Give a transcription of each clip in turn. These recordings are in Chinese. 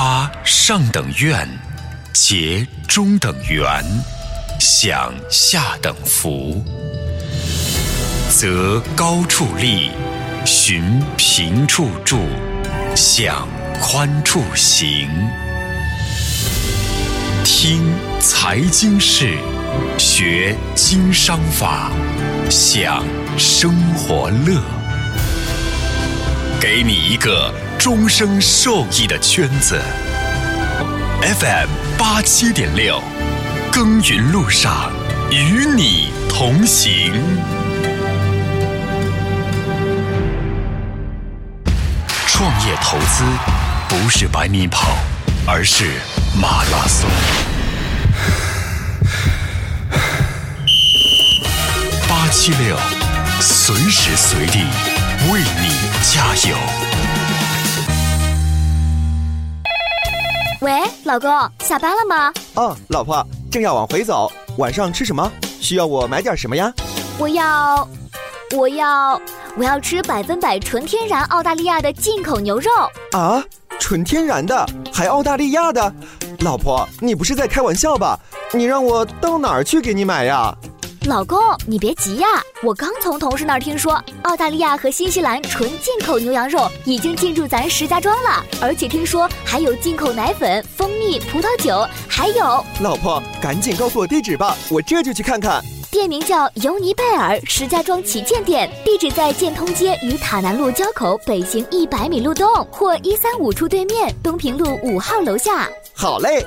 发上等愿，结中等缘，享下等福。择高处立，寻平处住，享宽处行。听财经事，学经商法，享生活乐。给你一个终生受益的圈子。FM 八七点六，耕耘路上与你同行。创业投资不是百米跑，而是马拉松。八七六，随时随地为你加油。喂，老公，下班了吗？哦，老婆，正要往回走。晚上吃什么？需要我买点什么呀？我要，我要，我要吃百分百纯天然澳大利亚的进口牛肉。啊，纯天然的，还澳大利亚的？老婆，你不是在开玩笑吧？你让我到哪儿去给你买呀？老公，你别急呀，我刚从同事那儿听说，澳大利亚和新西兰纯进口牛羊肉已经进驻咱石家庄了，而且听说还有进口奶粉、蜂蜜、葡萄酒，还有……老婆，赶紧告诉我地址吧，我这就去看看。店名叫尤尼贝尔石家庄旗舰店，地址在建通街与塔南路交口北行一百米路东，或一三五处对面东平路五号楼下。好嘞。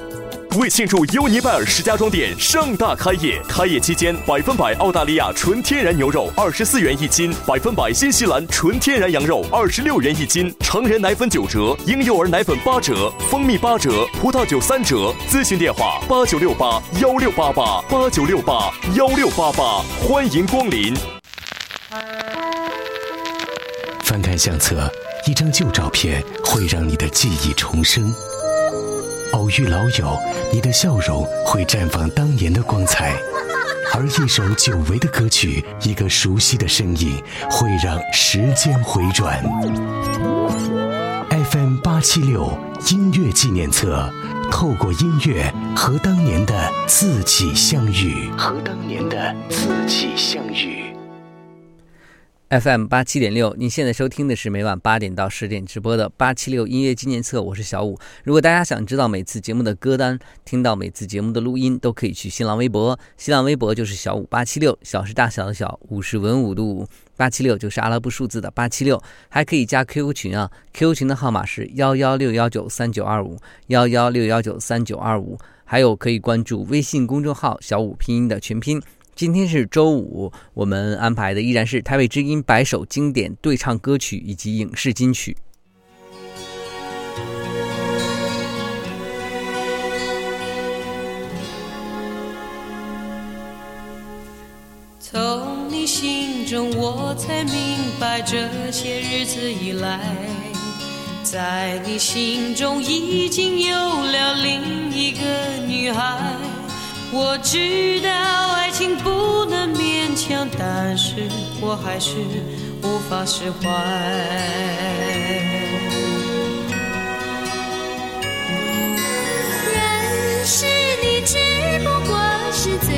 为庆祝优尼拜尔石家庄店盛大开业，开业期间百分百澳大利亚纯天然牛肉二十四元一斤，百分百新西兰纯天然羊肉二十六元一斤，成人奶粉九折，婴幼儿奶粉八折，蜂蜜八折，葡萄酒三折。咨询电话八九六八幺六八八八九六八幺六八八，欢迎光临。翻看相册，一张旧照片会让你的记忆重生。偶遇老友，你的笑容会绽放当年的光彩；而一首久违的歌曲，一个熟悉的声音，会让时间回转。FM 八七六音乐纪念册，透过音乐和当年的自己相遇，和当年的自己相遇。FM 八七点六，您现在收听的是每晚八点到十点直播的八七六音乐纪念册，我是小五。如果大家想知道每次节目的歌单，听到每次节目的录音，都可以去新浪微博，新浪微博就是小五八七六，小是大小的小，五是文武的武，八七六就是阿拉伯数字的八七六，还可以加 QQ 群啊，QQ 群的号码是幺幺六幺九三九二五幺幺六幺九三九二五，还有可以关注微信公众号小五拼音的全拼。今天是周五，我们安排的依然是台北之音百首经典对唱歌曲以及影视金曲。从你心中，我才明白，这些日子以来，在你心中已经有了另一个女孩。我知道情不能勉强，但是我还是无法释怀。认识你只不过是最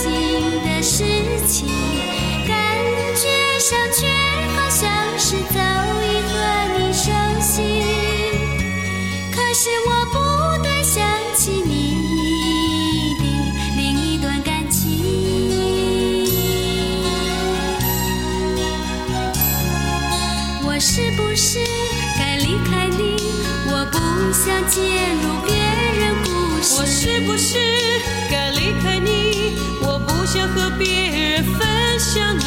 近的事情，感觉上却好像是早已和你熟悉。可是我想介入别人故事。我是不是该离开你？我不想和别人分享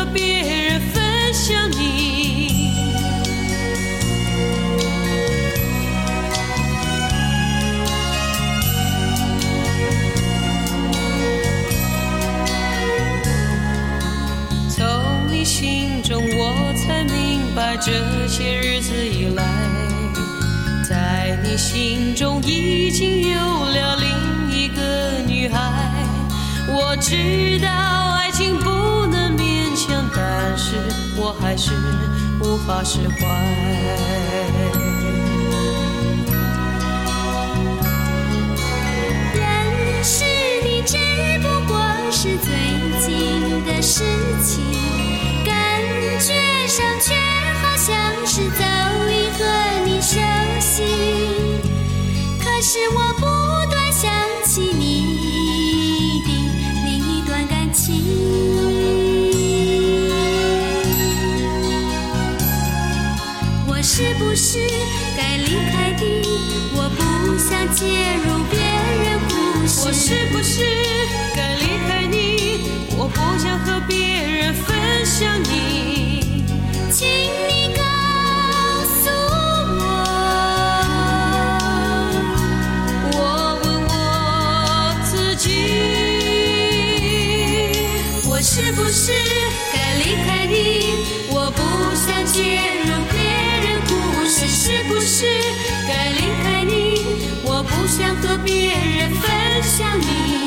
和别人分享你。从你心中我才明白这些日子以来在你心中已经有了另一个女孩。我知道爱情不但是我还是无法释怀。认识你只不过是最近的事情，感觉上却好像是早已和你熟悉。可是我不断想是不是该离开你？我不想介入别人故事。我是不是该离开你？我不想和别人分享你。请你告诉我，我问我自己，我是不是该离开你？我不想介入别人是不是该离开你？我不想和别人分享你，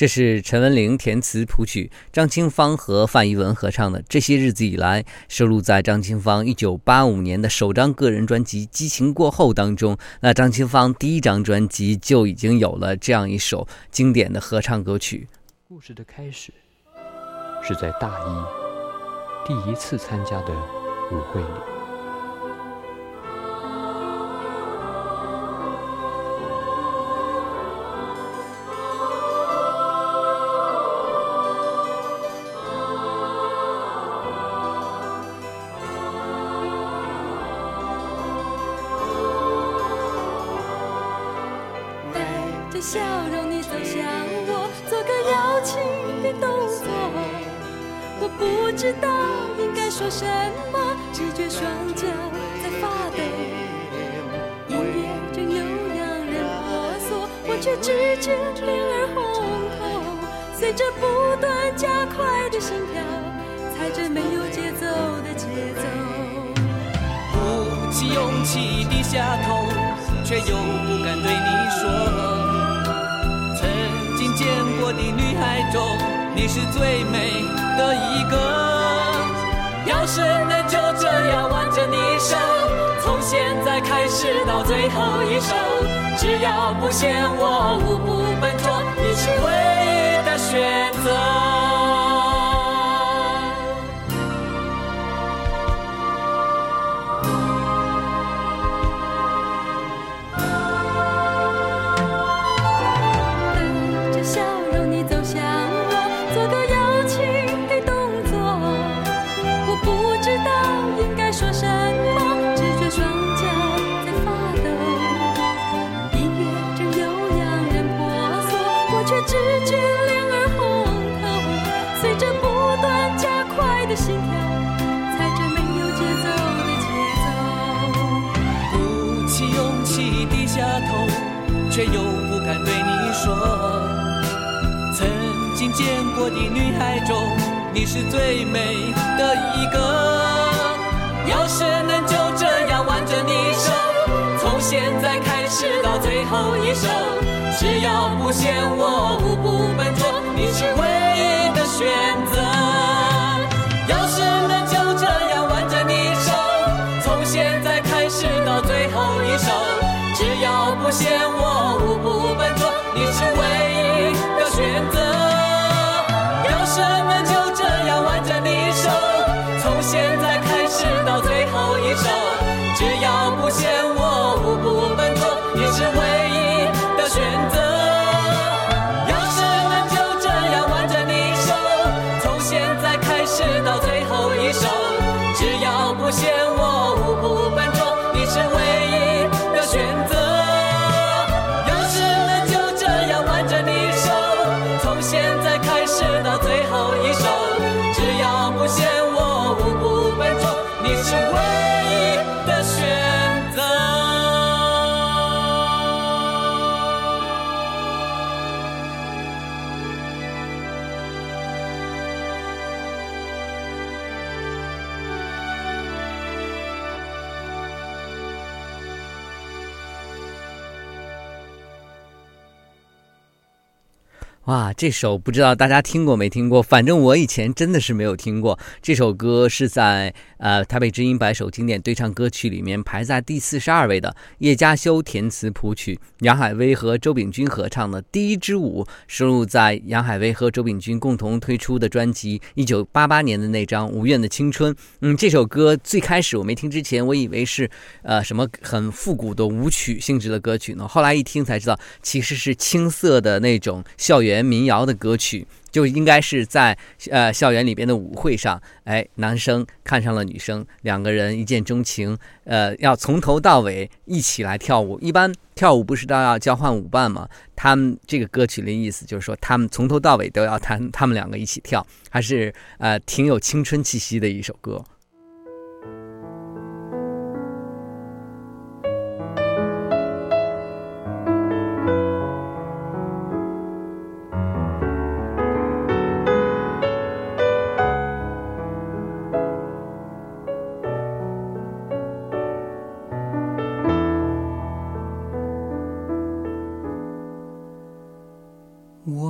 这是陈文玲填词谱曲，张清芳和范逸文合唱的《这些日子以来》，收录在张清芳1985年的首张个人专辑《激情过后》当中。那张清芳第一张专辑就已经有了这样一首经典的合唱歌曲。故事的开始是在大一第一次参加的舞会里。不知道应该说什么，只觉双脚在发抖。音乐正悠扬人婆娑，我却只见脸儿红透。随着不断加快的心跳，踩着没有节奏的节奏。鼓起勇气低下头，却又不敢对你说。曾经见过的女孩中，你是最美的一个。要是能就这样挽着你手，从现在开始到最后一首，只要不嫌我舞步笨拙，你是唯一的选择。见过的女孩中，你是最美的一个。要是能就这样挽着你手，从现在开始到最后一首，只要不嫌我舞步笨拙，你是唯一的选择。要是能就这样挽着你手，从现在开始到最后一首，只要不嫌我哇，这首不知道大家听过没听过？反正我以前真的是没有听过。这首歌是在呃台北知音百首经典对唱歌曲里面排在第四十二位的，叶嘉修填词谱曲，杨海威和周秉钧合唱的《第一支舞》，收录在杨海威和周秉钧共同推出的专辑一九八八年的那张《无怨的青春》。嗯，这首歌最开始我没听之前，我以为是呃什么很复古的舞曲性质的歌曲呢，后来一听才知道，其实是青涩的那种校园。民谣的歌曲就应该是在呃校园里边的舞会上，哎，男生看上了女生，两个人一见钟情，呃，要从头到尾一起来跳舞。一般跳舞不是都要交换舞伴吗？他们这个歌曲的意思就是说，他们从头到尾都要弹，他们两个一起跳，还是呃挺有青春气息的一首歌。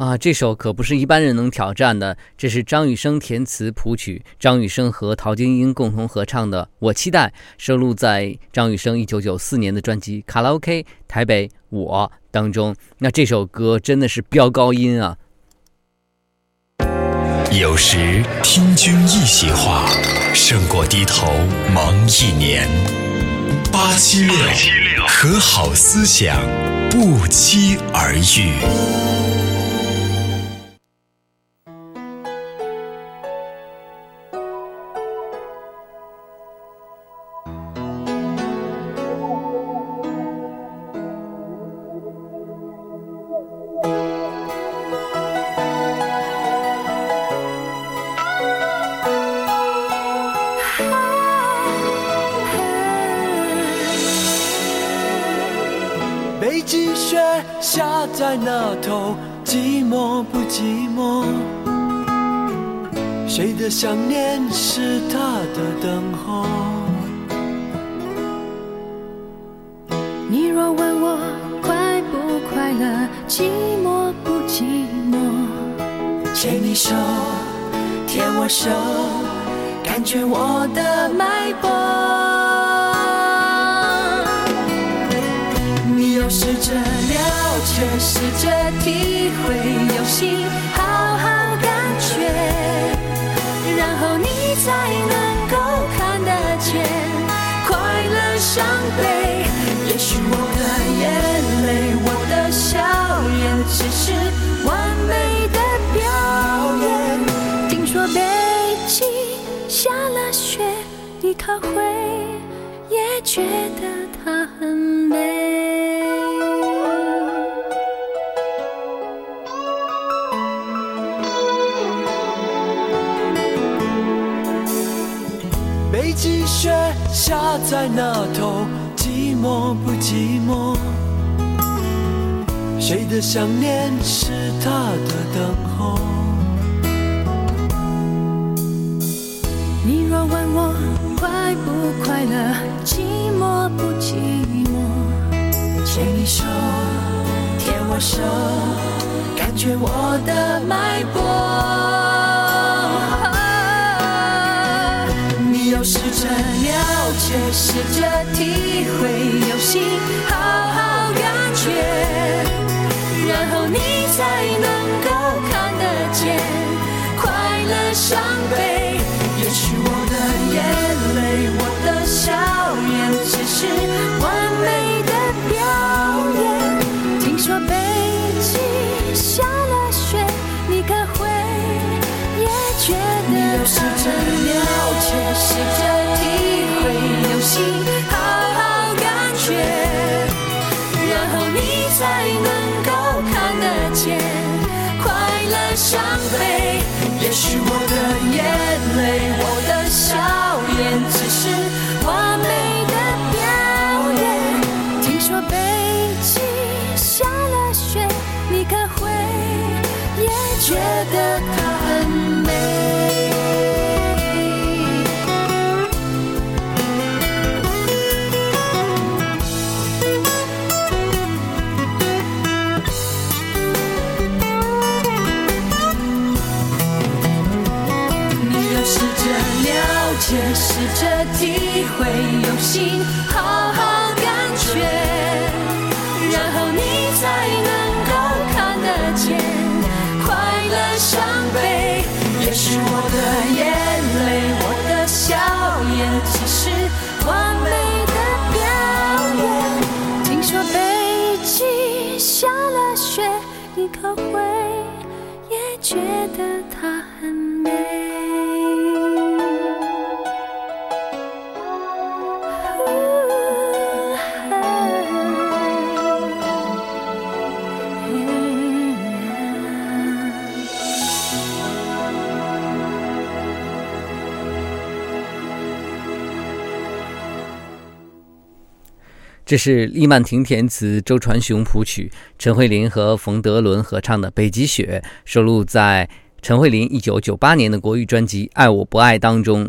啊，这首可不是一般人能挑战的。这是张雨生填词谱曲，张雨生和陶晶莹共同合唱的《我期待》，收录在张雨生1994年的专辑《卡拉 OK 台北我》当中。那这首歌真的是飙高音啊！有时听君一席话，胜过低头忙一年。八七六和好思想不期而遇。手，牵我手，感觉我的脉搏。你要试着了解，试着体会，用心会也觉得它很美？北极雪下在那头，寂寞不寂寞？谁的想念是他的等候？你若问我快不快乐，寂寞不寂寞？牵你手，牵我手，感觉我的脉搏。你要试着了解，试着体会，用心好好感觉，然后你才能够看得见快乐伤悲。也许我这是利曼婷填词，周传雄谱曲，陈慧琳和冯德伦合唱的《北极雪》，收录在陈慧琳一九九八年的国语专辑《爱我不爱》当中。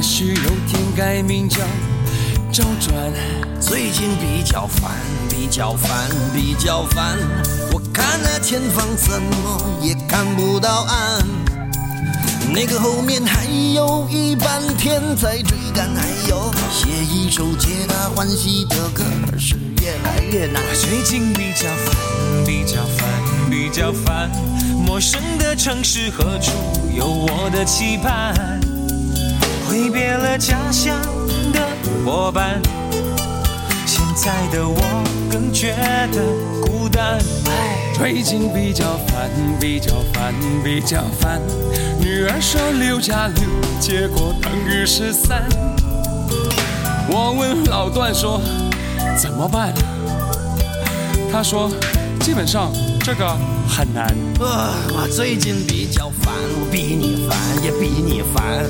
也许有天改名叫周转。最近比较烦，比较烦，比较烦，我看那前方怎么也看不到岸。那个后面还有一半天在追赶，还有写一首皆大欢喜的歌，可是越来越难。最近比较烦，比较烦，比较烦，陌生的城市何处有我的期盼？挥别了家乡的伙伴，现在的我更觉得孤单。最近比较烦，比较烦，比较烦。女儿说六加六，结果等于十三。我问老段说怎么办？他说基本上这个很难。啊，我最近比较烦，我比你烦也比你烦。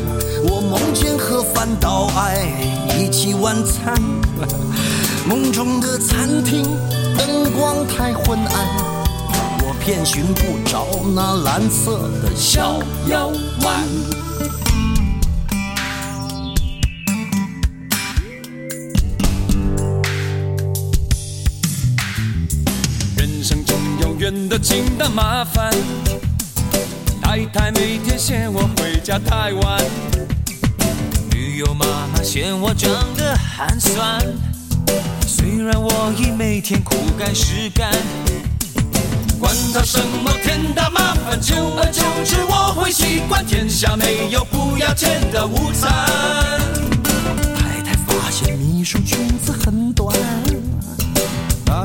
我梦见和范岛爱一起晚餐，梦中的餐厅灯光太昏暗，我偏寻不着那蓝色的小腰丸。永远的麻烦，太太每天嫌我回家太晚，女友妈妈嫌我长得寒酸。虽然我已每天苦干实干，管他什么天大麻烦，久而久之我会习惯，天下没有不要钱的午餐。太太发现秘书裙子很短，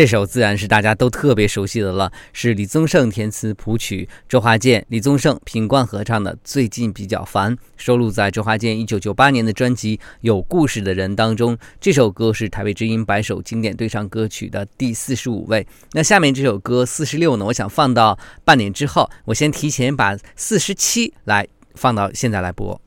这首自然是大家都特别熟悉的了，是李宗盛填词谱曲，周华健、李宗盛、品冠合唱的《最近比较烦》，收录在周华健1998年的专辑《有故事的人》当中。这首歌是台北之音百首经典对唱歌曲的第四十五位。那下面这首歌四十六呢，我想放到半年之后，我先提前把四十七来放到现在来播。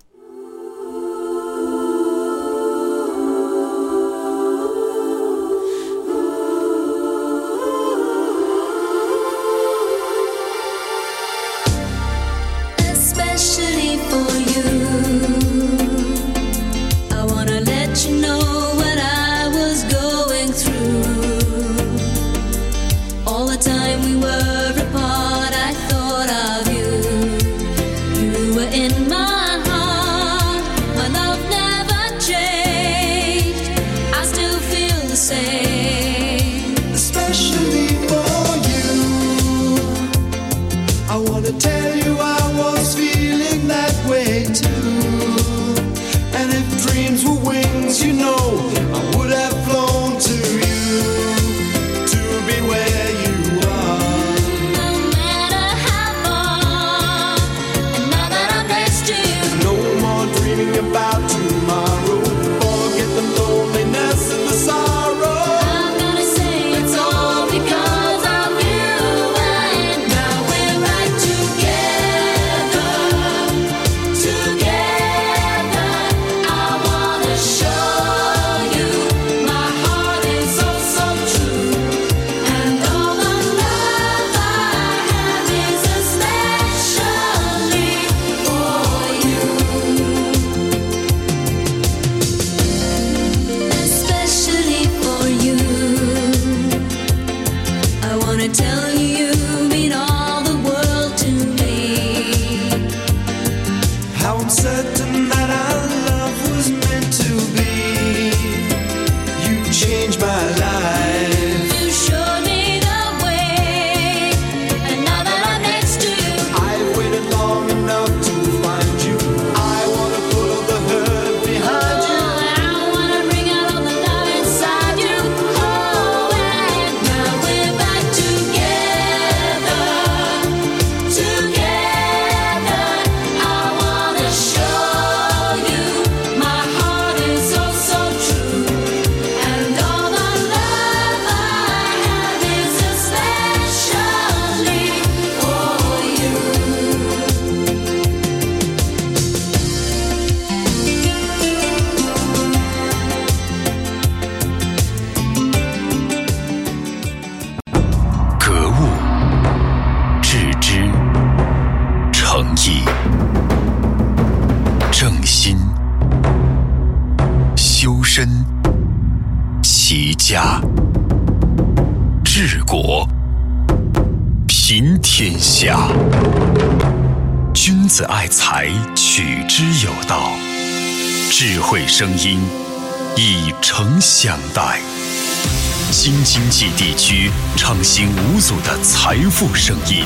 声音，以诚相待。京津冀地区畅行无阻的财富声音，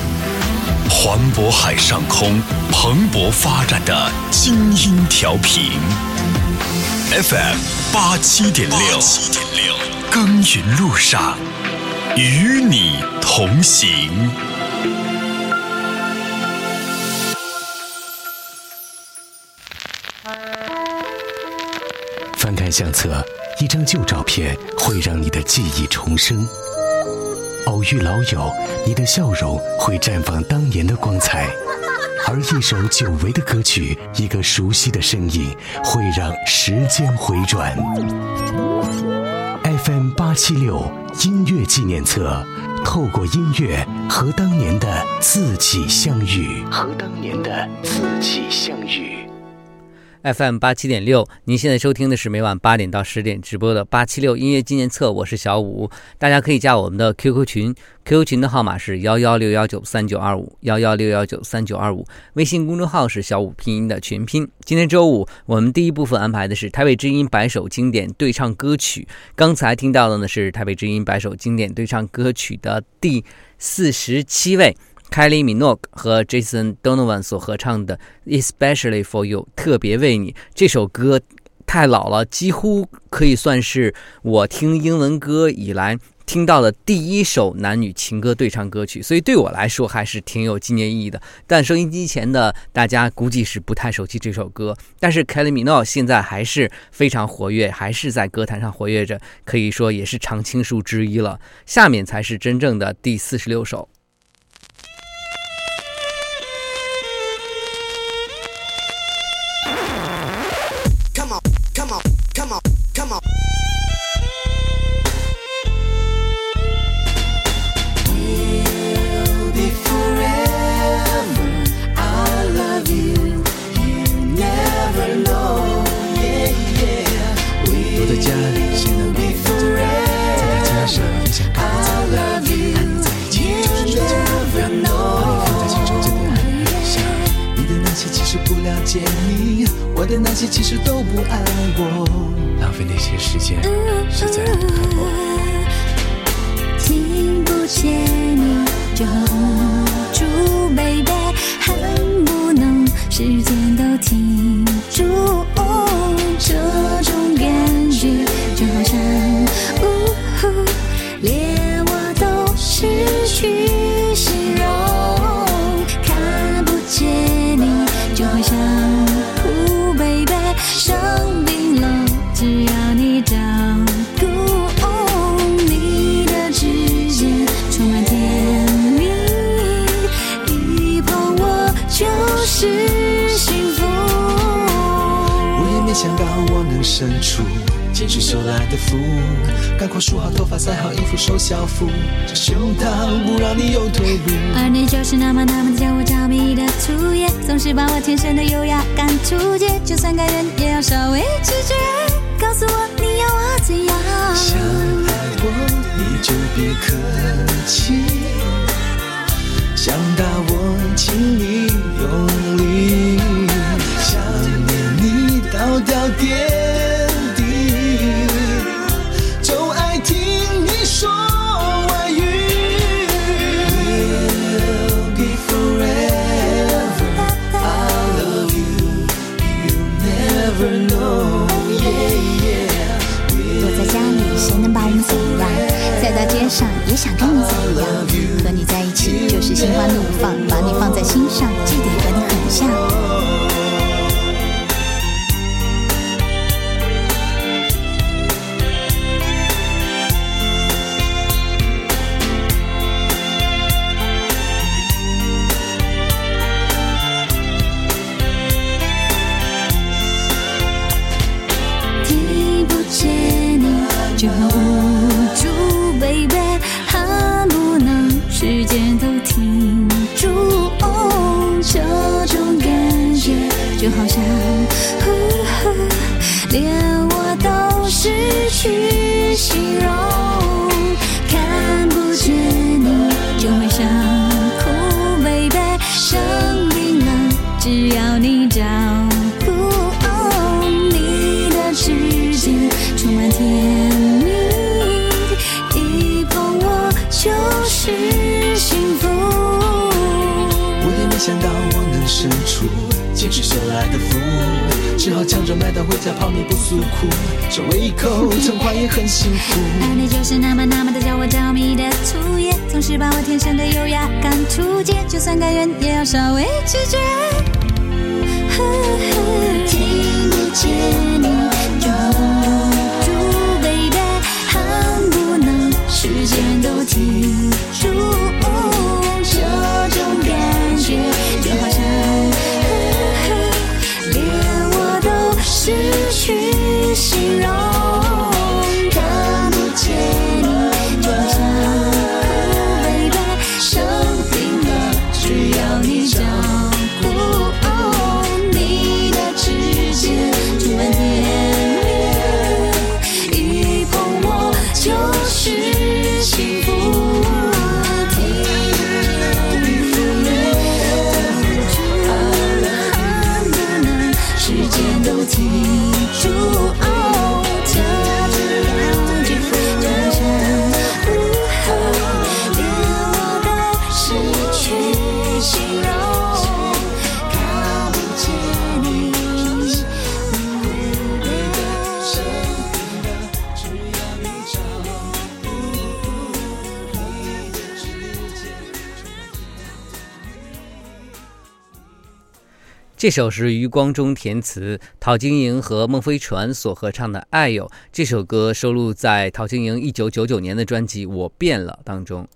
环渤海上空蓬勃发展的精英调频，FM 八七点六，耕耘路上，与你同行。看相册，一张旧照片会让你的记忆重生；偶遇老友，你的笑容会绽放当年的光彩；而一首久违的歌曲，一个熟悉的声音，会让时间回转。FM 八七六音乐纪念册，透过音乐和当年的自己相遇，和当年的自己相遇。FM 八七点六，您现在收听的是每晚八点到十点直播的八七六音乐纪念册，我是小五，大家可以加我们的 QQ 群，QQ 群的号码是幺幺六幺九三九二五幺幺六幺九三九二五，微信公众号是小五拼音的全拼。今天周五，我们第一部分安排的是台北之音百首经典对唱歌曲，刚才听到的呢是台北之音百首经典对唱歌曲的第四十七位。Kylie Minogue 和 Jason Donovan 所合唱的《Especially for You》特别为你这首歌太老了，几乎可以算是我听英文歌以来听到的第一首男女情歌对唱歌曲，所以对我来说还是挺有纪念意义的。但收音机前的大家估计是不太熟悉这首歌，但是 Kylie Minogue 现在还是非常活跃，还是在歌坛上活跃着，可以说也是常青树之一了。下面才是真正的第四十六首。的那些其实不了解你，我的那些其实都不爱我，浪费那些时间，实在不爱我。听见你就很无助，baby，恨不能时间都停住。这我能伸出坚持收来的福，赶快梳好头发，塞好衣服，收校服，这胸膛不让你有退路。而你就是那么那么的叫我着迷的初夜，总是把我天生的优雅赶出界，就算该忍也要稍微拒绝。告诉我你要我怎样？想爱我你就别客气，想打我请你用力，想念你刀雕点躲在家里，谁能把我们怎样？再到街上也想跟你怎样？和你在一起就是心花怒放，把你放在心上，这点和你很像。很幸福。而你就是那么那么的叫我着迷的粗野，总是把我天生的优雅赶出界，就算甘愿也要稍微拒绝。听不见这首是余光中填词，陶晶莹和孟非传所合唱的《爱有》。这首歌收录在陶晶莹一九九九年的专辑《我变了》当中。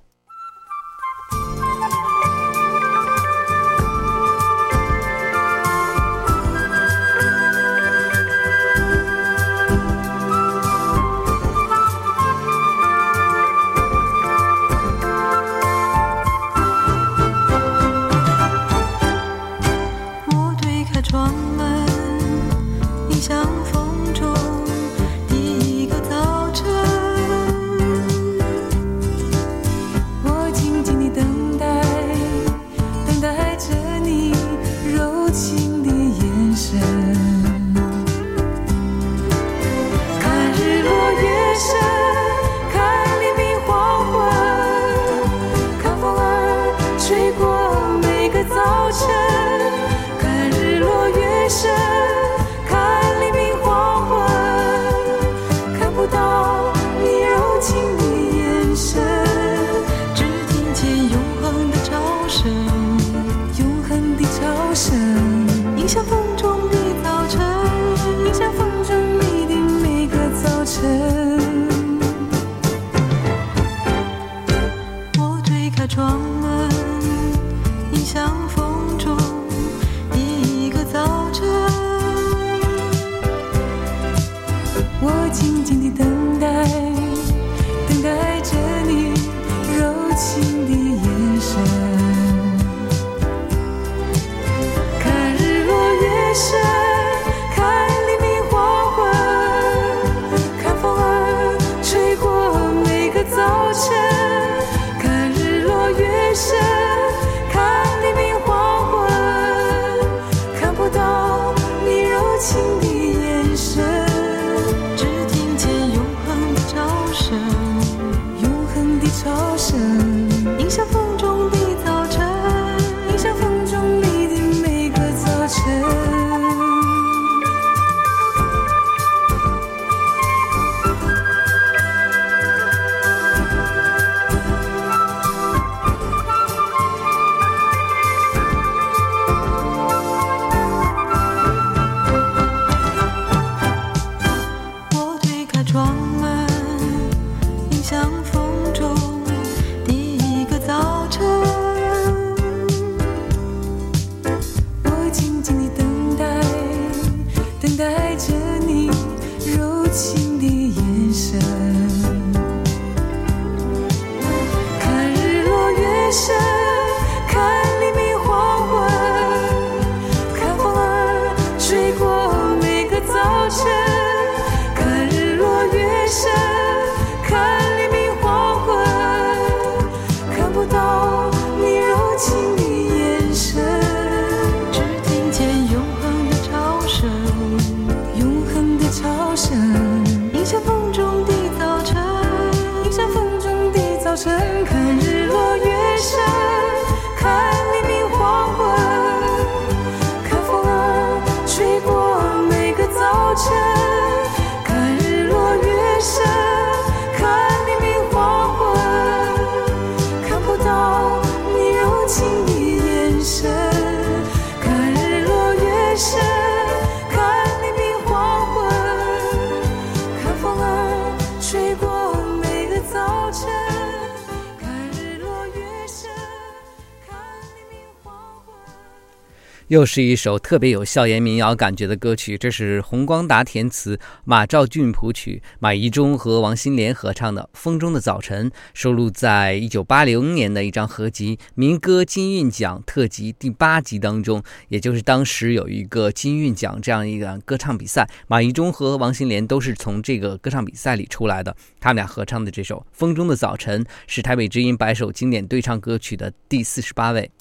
又是一首特别有校园民谣感觉的歌曲，这是洪光达填词、马兆俊谱曲、马一中和王心莲合唱的《风中的早晨》，收录在一九八零年的一张合集《民歌金韵奖》特辑第八集当中。也就是当时有一个金韵奖这样一个歌唱比赛，马一中和王心莲都是从这个歌唱比赛里出来的。他们俩合唱的这首《风中的早晨》是台北之音百首经典对唱歌曲的第四十八位。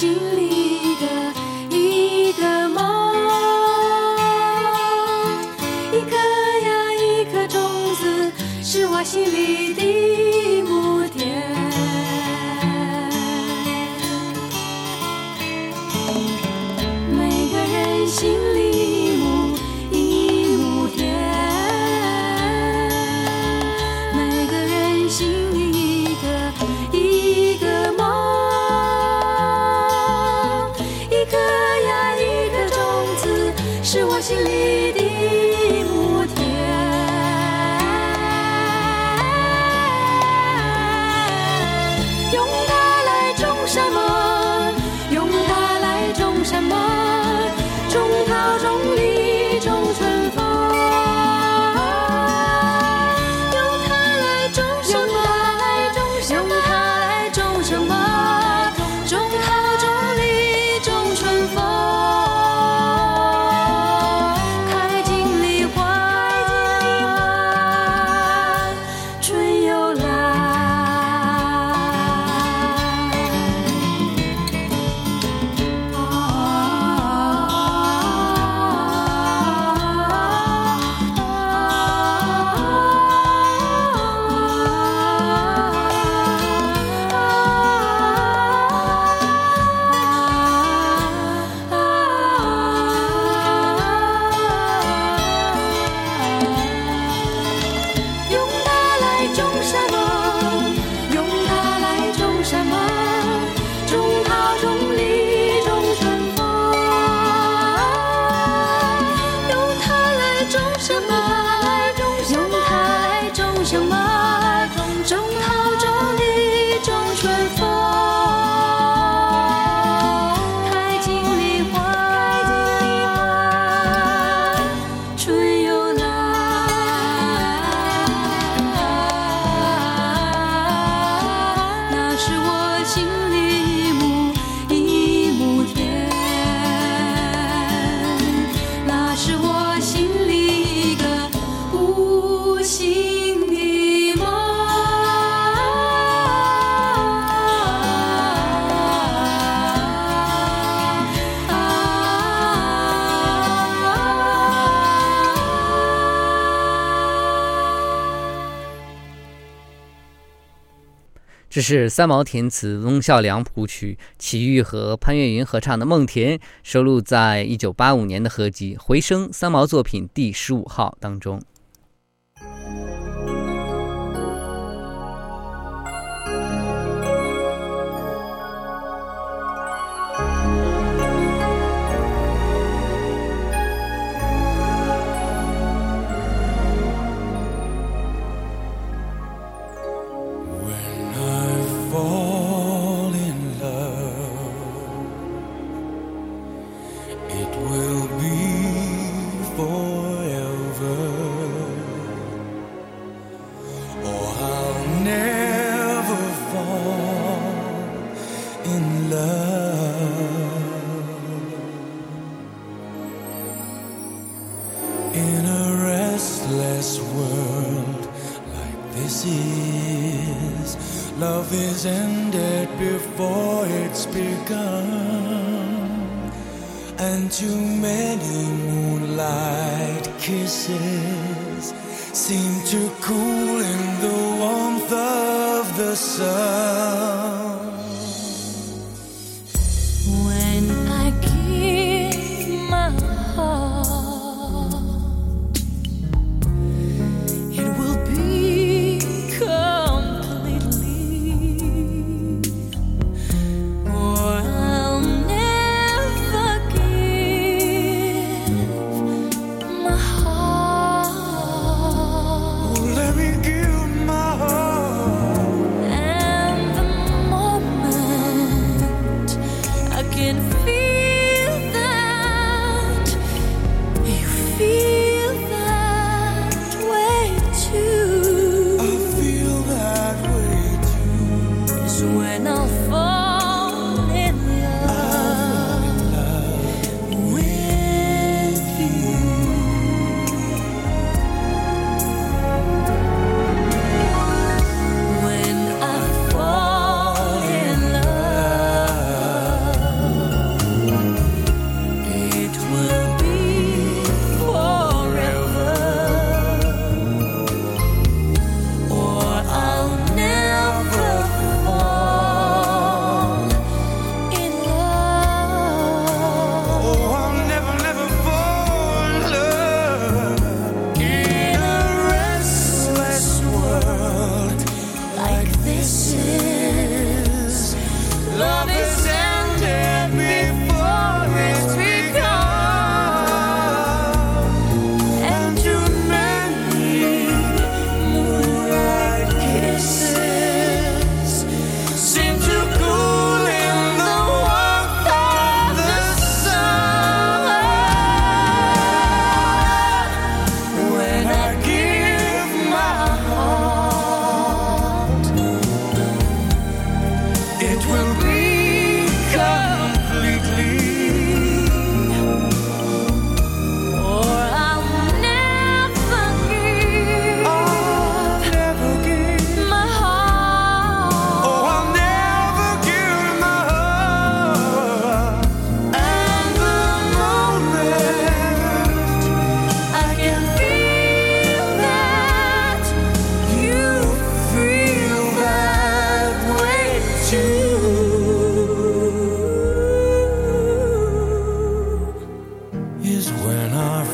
心里。这是三毛填词、翁孝良谱曲，齐豫和潘越云合唱的《梦田》，收录在一九八五年的合集《回声》三毛作品第十五号当中。Kisses seem to cool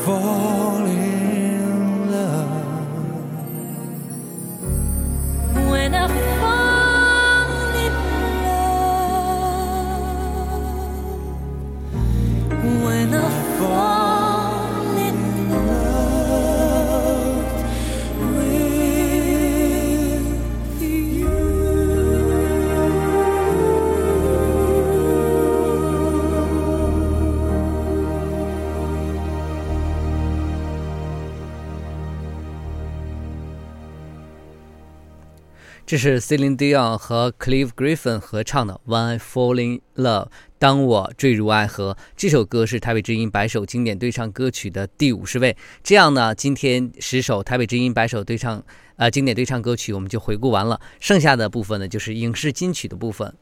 fall 这是 Celine Dion 和 Clive Griffin 合唱的《When I Fall in Love》，当我坠入爱河。这首歌是台北之音百首经典对唱歌曲的第五十位。这样呢，今天十首台北之音百首对唱呃经典对唱歌曲我们就回顾完了，剩下的部分呢就是影视金曲的部分。